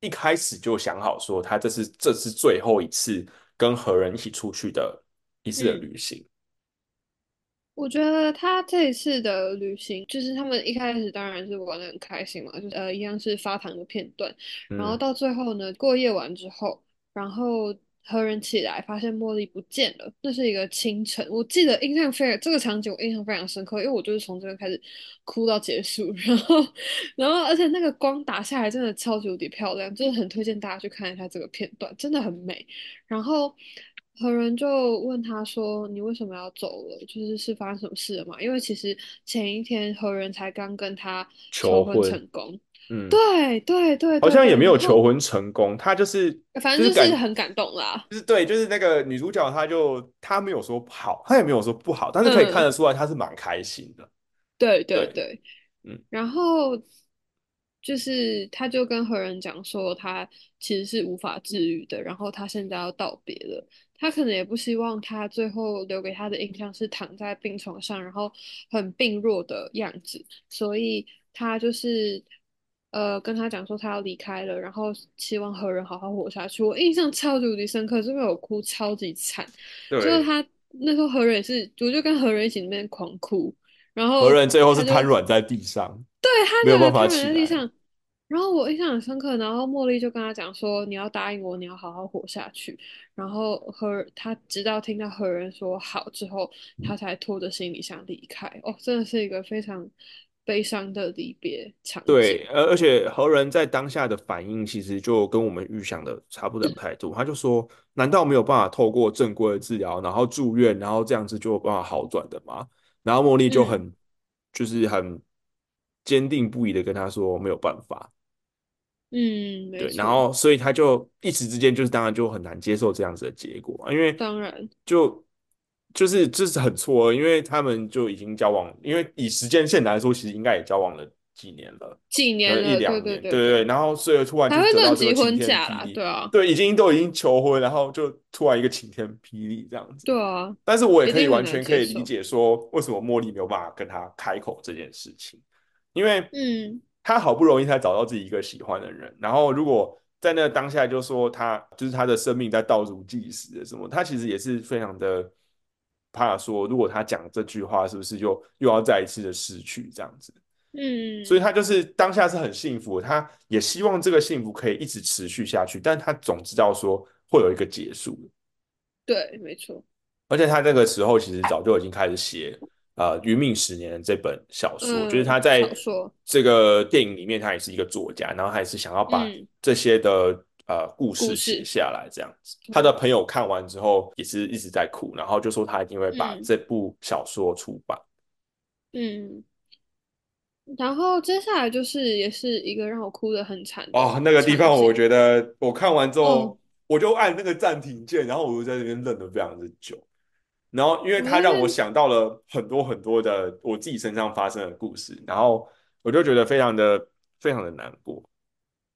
一开始就想好说他这是这是最后一次跟何人一起出去的一次的嗯。旅行。我觉得他这一次的旅行，就是他们一开始当然是玩的很开心嘛，就是呃一样是发糖的片段，然后嗯，到最后呢，过夜完之后，然后何人起来发现茉莉不见了，那是一个清晨，我记得印象非常这个场景我印象非常深刻，因为我就是从这边开始哭到结束，然后然后而且那个光打下来真的超级无敌漂亮，就是很推荐大家去看一下这个片段，真的很美。然后何人就问他说：“你为什么要走了？就是是发生什么事了嘛？”因为其实前一天何人才刚跟他求婚，成功。嗯，对对对好像也没有求后婚成功，他就是反正就是很感动啦。就是对，就是那个女主角，她就她没有说好，她也没有说不好，但是可以看嗯，得出来她是蛮开心的。对对对，对。嗯然后就是他就跟何人讲说，他其实是无法治愈的，然后他现在要道别了。他可能也不希望他最后留给他的印象是躺在病床上，然后很病弱的样子，所以他就是呃跟他讲说他要离开了，然后希望何人好好活下去。我印象超级无敌深刻，是因为我哭超级惨，就是，他那时候何人也是，我就跟何人一起那边狂哭，然后何人最后是瘫软在地上，对他没有办法起来。在地上，然后我印象很深刻，然后茉莉就跟他讲说：“你要答应我，你要好好活下去。”然后何他直到听到何人说好之后，他才拖着行李箱离开。哦，真的是一个非常悲伤的离别场对，而而且何人在当下的反应其实就跟我们预想的差不了太多。他就说：“难道没有办法透过正规的治疗，然后住院，然后这样子就有办法好转的吗？”然后茉莉就嗯很就是很坚定不移的跟他说：“没有办法。”嗯，没对，然错，后所以他就一时之间就是当然就很难接受这样子的结果啊，因为当然就就是这是很错愕，因为他们就已经交往，因为以时间线来说，其实应该也交往了几年了，几年了，对对两年，对对然后所以突然就会得到这个晴天霹雳，对啊，对，已经都已经求婚，然后就突然一个晴天霹雳这样子，对啊，但是我也可以完全可。以理解说为什么茉莉没有办法跟他开口这件事情。因为嗯他好不容易才找到自己一个喜欢的人，然后如果在那个当下就说他就是他的生命在倒数计时的什么，他其实也是非常的怕说，如果他讲这句话，是不是就又要再一次的失去这样子？嗯所以嗯，他就是当下是很幸福，他也希望这个幸福可以一直持续下去，但他总知道说会有一个结束的。对，没错，而且他那个时候其实早就已经开始写呃《余命十年》这本小说，就是他嗯，在这个电影里面，他也是一个作家，然后还是想要把嗯，这些的呃故事写，下来，这样子。他的，朋友看完之后也是一直在哭，然后就说他一定会把嗯这部小说出版。嗯。然后接下来就是也是一个让我哭的很惨哦，那个地方我觉得我看完之哦，后，我就按那个暂停键，然后我就在那边愣了非常的久。然后，因为我他让我想到了很多很多的我自己身上发生的故事，然后我就觉得非常的非常的难过。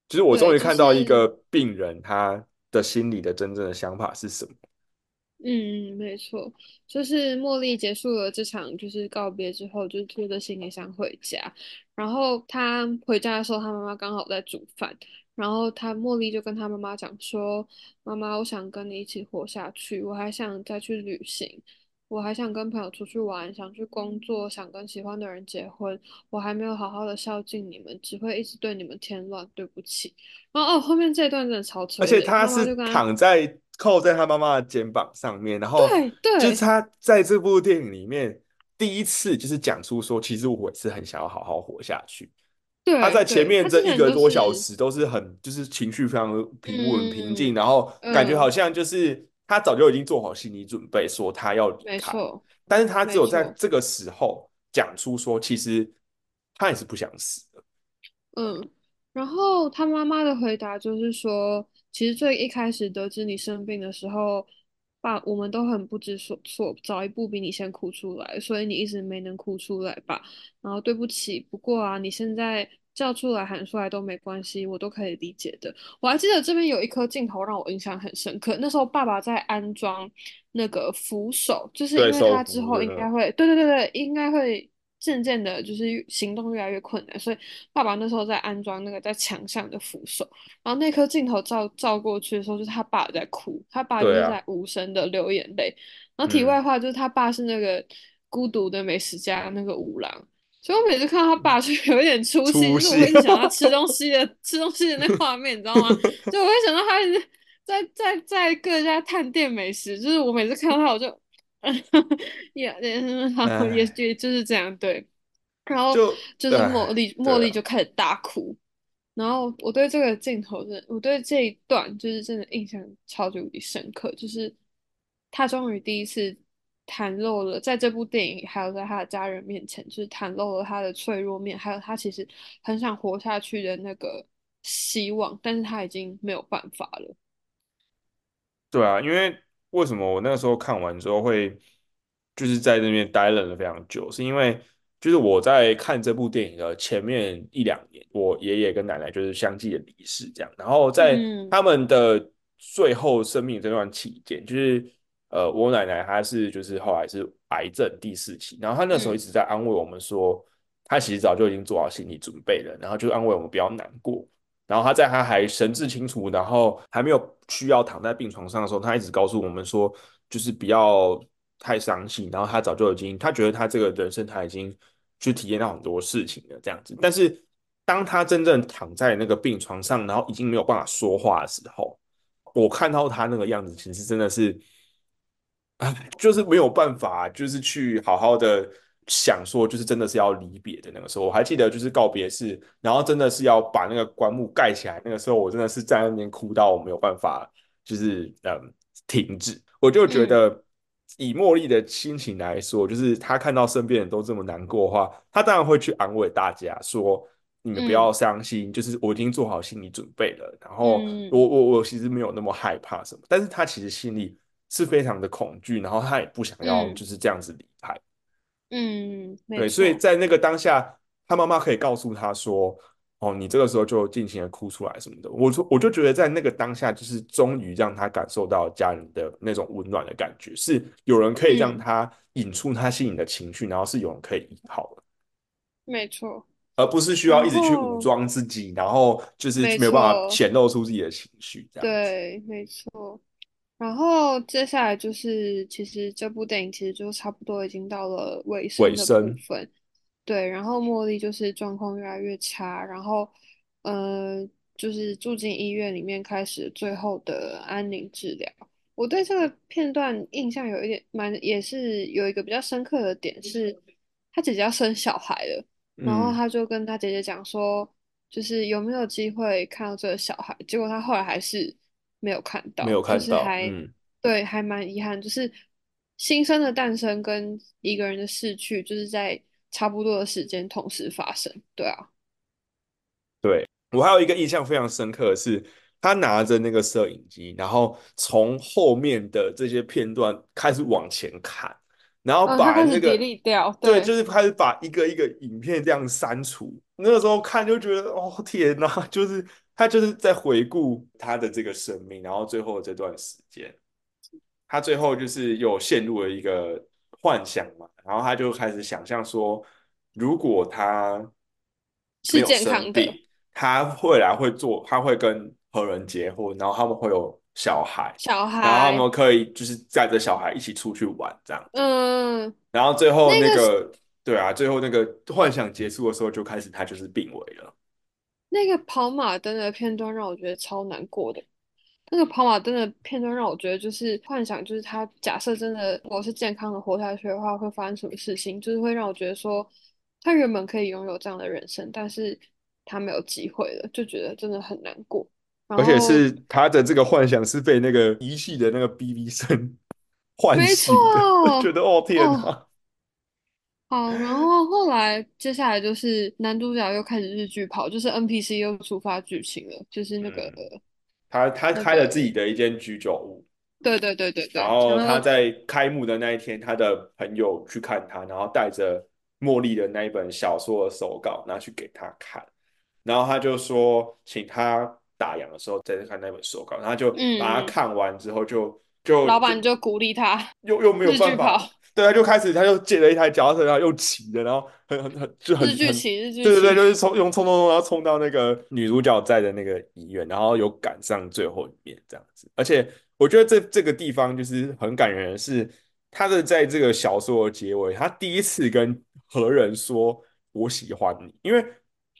就是我终于看到一个病人他的心里的真正的想法是什么。嗯，没错，就是茉莉结束了这场就是告别之后，就拖着行李箱回家。然后她回家的时候，她妈妈刚好在煮饭，然后她茉莉就跟她妈妈讲说：“妈妈，我想跟你一起活下去，我还想再去旅行，我还想跟朋友出去玩，想去工作，想跟喜欢的人结婚。我还没有好好的孝敬你们，只会一直对你们添乱，对不起。”然后哦，后面这一段真的超而且他是躺在靠在他妈妈的肩膀上面，然后对对。就是他在这部电影里面第一次就是讲出说，其实我也是很想要好好活下去。他在前面这一个多小时都是很就是情绪非常平稳平静，嗯然后感觉好嗯，像就是他早就已经做好心理准备，说他要离开，但是他只有在，这个时候讲出说，其实他也是不想死的。嗯，然后他妈妈的回答就是说，其实最一开始得知你生病的时候，爸我们都很不知所措，早一步比你先哭出来，所以你一直没能哭出来吧。然后对不起，不过啊，你现在叫出来喊出来都没关系，我都可以理解的。我还记得这边有一颗镜头让我印象很深刻，那时候爸爸在安装那个扶手，就是因，为他之后应该会，对对对对，应该会渐渐的，就是行动越来越困难，所以爸爸那时候在安装那个在墙上的扶手，然后那颗镜头照照过去的时候，就是他爸在哭，他爸就是在无声的流眼泪。然后题嗯，外话就是他爸是那个孤独的美食家那个五郎。所以我每次看到他爸 就有一点出戏，就是我，会一想到他吃东西的吃东西的那画面，你知道吗？就我会想到他一直在在在各家探店美食，就是我每次看到他，我就 也也好也哎，也就是这样对。然后就就是茉哎，莉茉。莉就开始大哭，然后我对这个镜头真的，我对这一段就是真的印象超级无敌深刻，就是他终于第一次袒露了，在这部电影里，还有在他的家人面前，就是袒露了他的脆弱面，还有他其实很想活下去的那个希望，但是他已经没有办法了。对啊，因为为什么我那个时候看完之后会就是在那边待愣了非常久，是因为就是我在看这部电影的前面一两年，我爷爷跟奶奶就是相继的离世这样，然后在嗯他们的最后生命这段期间，就是呃我奶奶她是就是后来是癌症第四期，然后她那时候一嗯直在安慰我们说。她其实早就已经做好心理准备了，然后就安慰我们不要难过。然后她在她还神志清楚，然后还没有需要躺在病床上的时候，她一直告诉我们说，就是不要太伤心。然后她早就已经，她觉得她这个人生她已经去体验到很多事情了，这样子。但是当她真正躺在那个病床上，然后已经没有办法说话的时候，我看到她那个样子，其实真的是，啊，就是没有办法，就是去好好的。想说就是真的是要离别的那个时候，我还记得就是告别式，然后真的是要把那个棺木盖起来。那个时候我真的是在那边哭到我没有办法，就是嗯停止。我就觉得以茉莉的心情来说，就是她看到身边人都这么难过的话，她当然会去安慰大家说：“你们不要伤心，就是我已经做好心理准备了。”然后我我我其实没有那么害怕什么，但是她其实心里是非常的恐惧，然后他也不想要就是这样子离开。嗯，对，所以在那个当下，他妈妈可以告诉他说：“哦，你这个时候就尽情的哭出来什么的。”我说，我就觉得在那个当下，就是终于让他感受到家人的那种温暖的感觉，是有人可以让他引出他心里的情绪，然后是有人可以依靠的，没错，而不是需要一直去武装自己，然后就是没有办法显露出自己的情绪。这样对，没错。然后接下来就是，其实这部电影其实就差不多已经到了尾声的部分，对。然后茉莉就是状况越来越差，然后呃，就是住进医院里面开始最后的安宁治疗。我对这个片段印象有一点蛮，也是有一个比较深刻的点是，他姐姐要生小孩了，然后他就跟他姐姐讲说，就是有没有机会看到这个小孩？结果他后来还是。没有看到，没有看到，嗯，对，还蛮遗憾，就是新生的诞生跟一个人的逝去，就是在差不多的时间同时发生，对啊，对我还有一个印象非常深刻的是，他拿着那个摄影机，然后从后面的这些片段开始往前看，然后把那个掉，对，就是开始把一个一个影片这样删除，那个时候看就觉得，哦天哪，就是。他就是在回顾他的这个生命，然后最后这段时间，他最后就是又陷入了一个幻想嘛，然后他就开始想象说，如果他是健康的，他未来会做，他会跟何人结婚，然后他们会有小孩，小孩，然后他们可以就是带着小孩一起出去玩这样，嗯，然后最后那个，对啊，最后那个幻想结束的时候，就开始他就是病危了。那个跑马灯的片段让我觉得超难过的。那个跑马灯的片段让我觉得就是幻想，就是他假设真的我是健康的活下去的话，会发生什么事情？就是会让我觉得说，他原本可以拥有这样的人生，但是他没有机会了，就觉得真的很难过。而且是他的这个幻想是被那个仪器的那个哔哔声唤醒的，觉得哦天哪！好，然后后来接下来就是男主角又开始日剧跑，就是 NPC 又触发剧情了，就是那个他他开了自己的一间居酒屋，对对对对对，然后他在开幕的那一天，他的朋友去看他，然后带着茉莉的那一本小说的手稿拿去给他看，然后他就说请他打烊的时候再看那本手稿，然后就把他看完之后就就老板就鼓励他，又又没有办法。对，他就开始，他就借了一台脚踏车，然后又骑的，然后很很很就很日剧骑日剧，对对对，就是冲用冲冲冲，然后冲到那个女主角在的那个医院，然后有赶上最后一面这样子。而且我觉得这这个地方就是很感人，是他的在这个小说的结尾，他第一次跟何人说我喜欢你，因为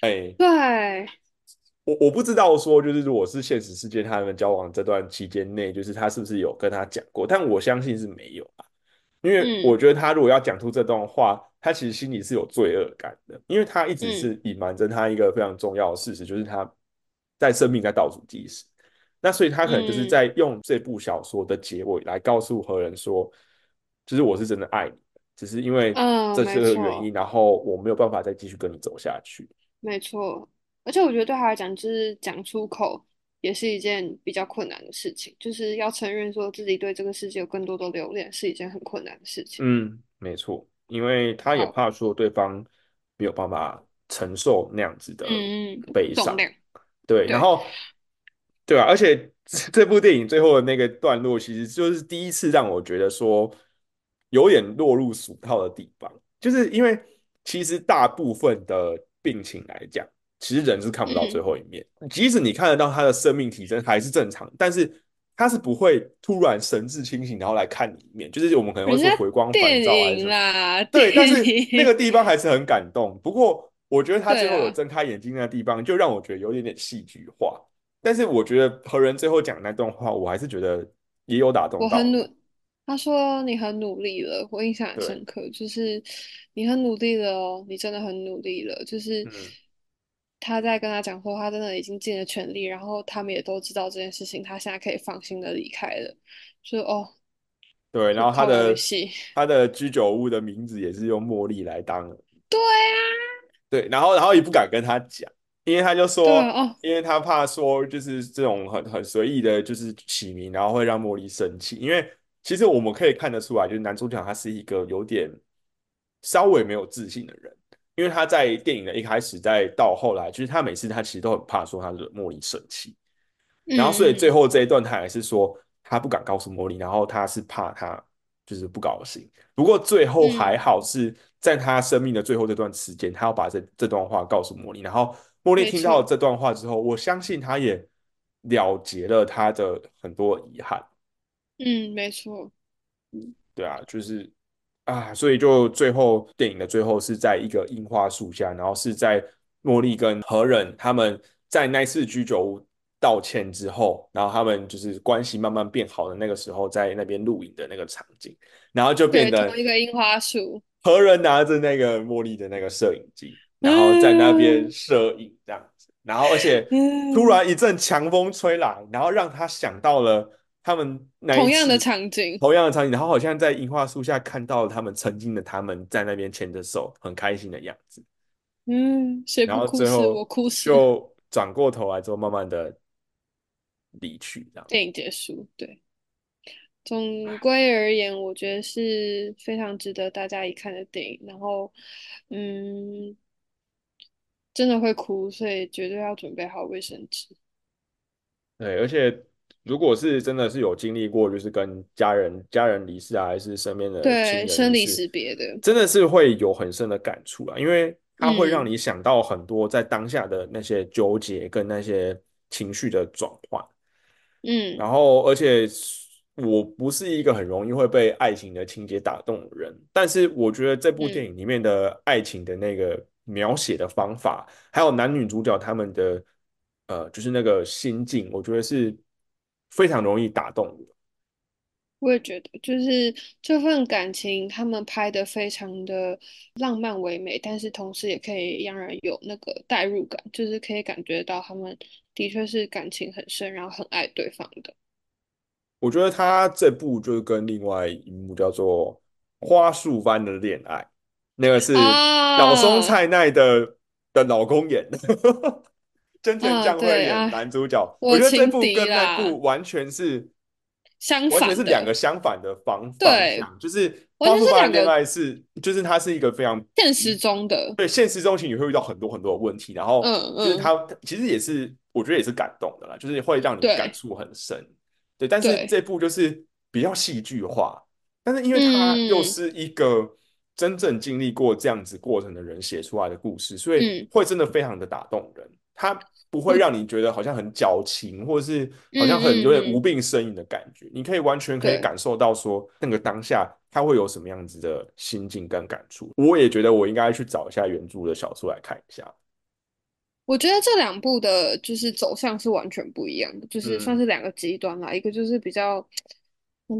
哎，对我我不知道说就是如果是现实世界他们交往这段期间内，就是他是不是有跟他讲过，但我相信是没有啊。因为我觉得他如果要讲出这段话，他其实心里是有罪恶感的，因为他一直是隐瞒着他一个非常重要的事实，就是他在生命在倒数计时。那所以他可能就是在用这部小说的结尾来告诉何人说，就是我是真的爱你，只是因为这些个原因，然后我没有办法再继续跟你走下去。没错，而且我觉得对他来讲，就是讲出口。也是一件比较困难的事情，就是要承认说自己对这个世界有更多的留恋，是一件很困难的事情。嗯，没错，因为他也怕说对方没有办法承受那样子的悲伤。对，然后，对啊，而且 这部电影最后的那个段落，其实就是第一次让我觉得说有点落入俗套的地方，就是因为。其实大部分的病情来讲，其实人是看不到最嗯，后一面，即使你看得到他的生命体征还是正常，但是他是不会突然神志清醒，然后来看你一面，就是我们可能会说回光返电照还是什么，影啦，对，但是那个，地方还是很感动。不过我觉得他最后有睁开眼睛那个地方，就让我觉得有点点戏剧化。但是我觉得何人最后讲那段话，我还是觉得也有打动我很努，他说你很努力了，我印象很，深刻，就是你很努力了哦，你真的很努力了，就是嗯，他在跟他讲说，他真的已经尽了全力，然后他们也都知道这件事情，他现在可以放心的离开了，就哦，对，然后他的戏，他的居酒屋的名字也是用茉莉来当，对啊，对，然后然后也不敢跟他讲，因为他就说，对啊，哦，因为他怕说就是这种很很随意的，就是起名，然后会让茉莉生气。因为其实我们可以看得出来，就是男主角他是一个有点稍微没有自信的人，因为他在电影的一开始，再到后来，就是他每次他其实都很怕说他惹茉莉生气，然后所以最嗯后这一段他还是说他不敢告诉茉莉，然后他是怕他就是不高兴。不过最后还嗯，好是在他生命的最后这段时间，他要把这这段话告诉茉莉，然后茉莉听到这段话之后，我相信他也了结了他的很多遗憾。嗯，没错，嗯。对啊，就是啊，所以就最后电影的最后是在一个樱花树下，然后是在茉莉跟何忍他们在那次居酒屋道歉之后，然后他们就是关系慢慢变好的那个时候，在那边录影的那个场景，然后就变得一个樱花树，何人拿着那个茉莉的那个摄影机，然后在那边嗯。摄影这样子，然后而且突嗯，然一阵强风吹来，然后让他想到了他们那同样的次场景，同样的场景，然后好像在樱花树下看到了他们曾经的他们在那边牵着手很开心的样子，嗯，谁不哭死我哭死，就转过头来之后，慢慢的离去，这样。电影结束，对。总归而言，我觉得是非常值得大家一看的电影。然后，嗯，真的会哭，所以绝对要准备好卫生纸。对，而且如果是真的是有经历过，就是跟家人家人离世啊，还是身边的对，生离死别的，真的是会有很深的感触啊，因为它会让嗯你想到很多在当下的那些纠结跟那些情绪的转换。嗯然后，而且我不是一个很容易会被爱情的情节打动的人，但是我觉得这部电嗯，影里面的爱情的那个描写的方法，还有男女主角他们的呃，就是那个心境，我觉得是非常容易打动我。我也觉得，就是这份感情，他们拍的非常的浪漫唯美，但是同时也可以让人有那个代入感，就是可以感觉到他们的确是感情很深，然后很爱对方的。我觉得他这部就是跟另外一幕叫做《花束般的恋爱》，那个是老松啊，菜奈的的老公演的，真田啊，将会演男主角。我我觉得这部跟那，部完全是相完全是，两个相反的方方对，向，就是完《花束般的恋爱》是，就是它是一个非常现实中的，对现实中其实你会遇到很多很多的问题，然嗯后就是嗯，它其实也是我觉得也是感动的啦，就是会让你感触很深。对，但是，这部就是比较戏剧化，但是因为它又嗯是一个真正经历过这样子过程的人写出来的故事，所以嗯，会真的非常的打动人。它不会让你觉得好像很矫情，或者是好嗯像很有点无病呻吟的感觉。你可以完全可以。感受到说那个当下他会有什么样子的心境跟感触。我也觉得我应该去找一下原著的小说来看一下。我觉得这两部的就是走向是完全不一样的，就是算嗯，是两个极端啦。一个就是比较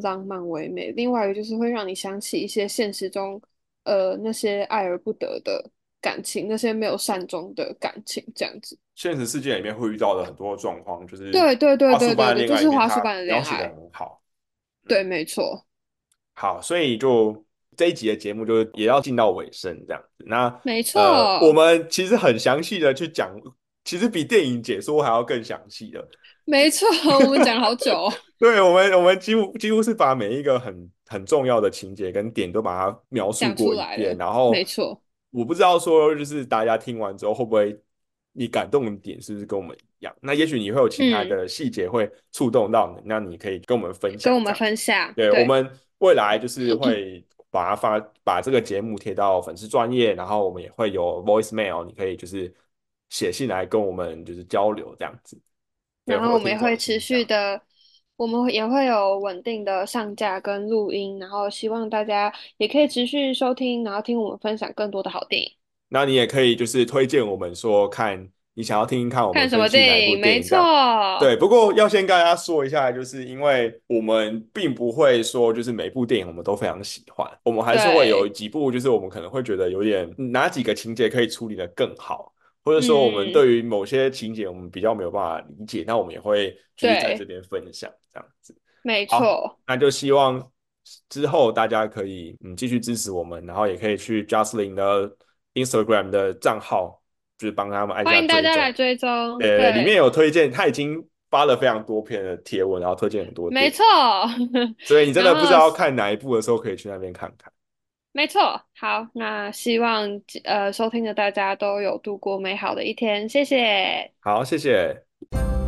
浪漫唯美，另外一个就是会让你想起一些现实中呃那些爱而不得的感情，那些没有善终的感情，这样子。现实世界里面会遇到的很多状况，就是对对对《对对就是花束般的描写的。很好。对，嗯。没错，好，所以就这一集的节目就也要进到尾声这样子。那没呃，我错，们其实很详细的去讲，其实比电影解说还要更详细的。没错，我们讲好久哦 对，我们我们几乎几乎是把每一个很很重要的情节跟点都把它描述出过一遍。然后没错，我不知道说就是大家听完之后会不会你感动的点是不是跟我们一样？那也许你会有其他嗯，的细节会触动到你，那你可以跟我们分享跟我们。分享。对，我，们未来就是会把它发把这个节目贴到粉丝专业，然后我们也会有 voicemail，你可以就是写信来跟我们就是交流这样子。然后我们也会持。续的，我们也会有稳定的上架跟录音，然后希望大家也可以持续收听，然后听我们分享更多的好电影。那你也可以就是推荐我们说，看你想要听听看我们看什么电影？没。错，对，不过要先跟大家说一下，就是因为我们并不会说，就是每部电影我们都非常喜欢，我们还是会有对，几部，就是我们可能会觉得有点哪几个情节可以处理的更好，或者说我们嗯，对于某些情节我们比较没有办法理解，那我们也会就是在这对，边分享这样子。没好，错。那就希望之后大家可以嗯继续支持我们，然后也可以去 j u s t 的 Instagram 的账号，就是帮他们按下欢迎大。家来追踪，呃，里面，有推荐，他已经发了非常多篇的贴文，然后推荐很多没错。所以你真的不知道看哪一部的时候，可以去那边看看。没错，好，那希望呃收听的大家都有度过美好的一天，谢谢。好，谢谢。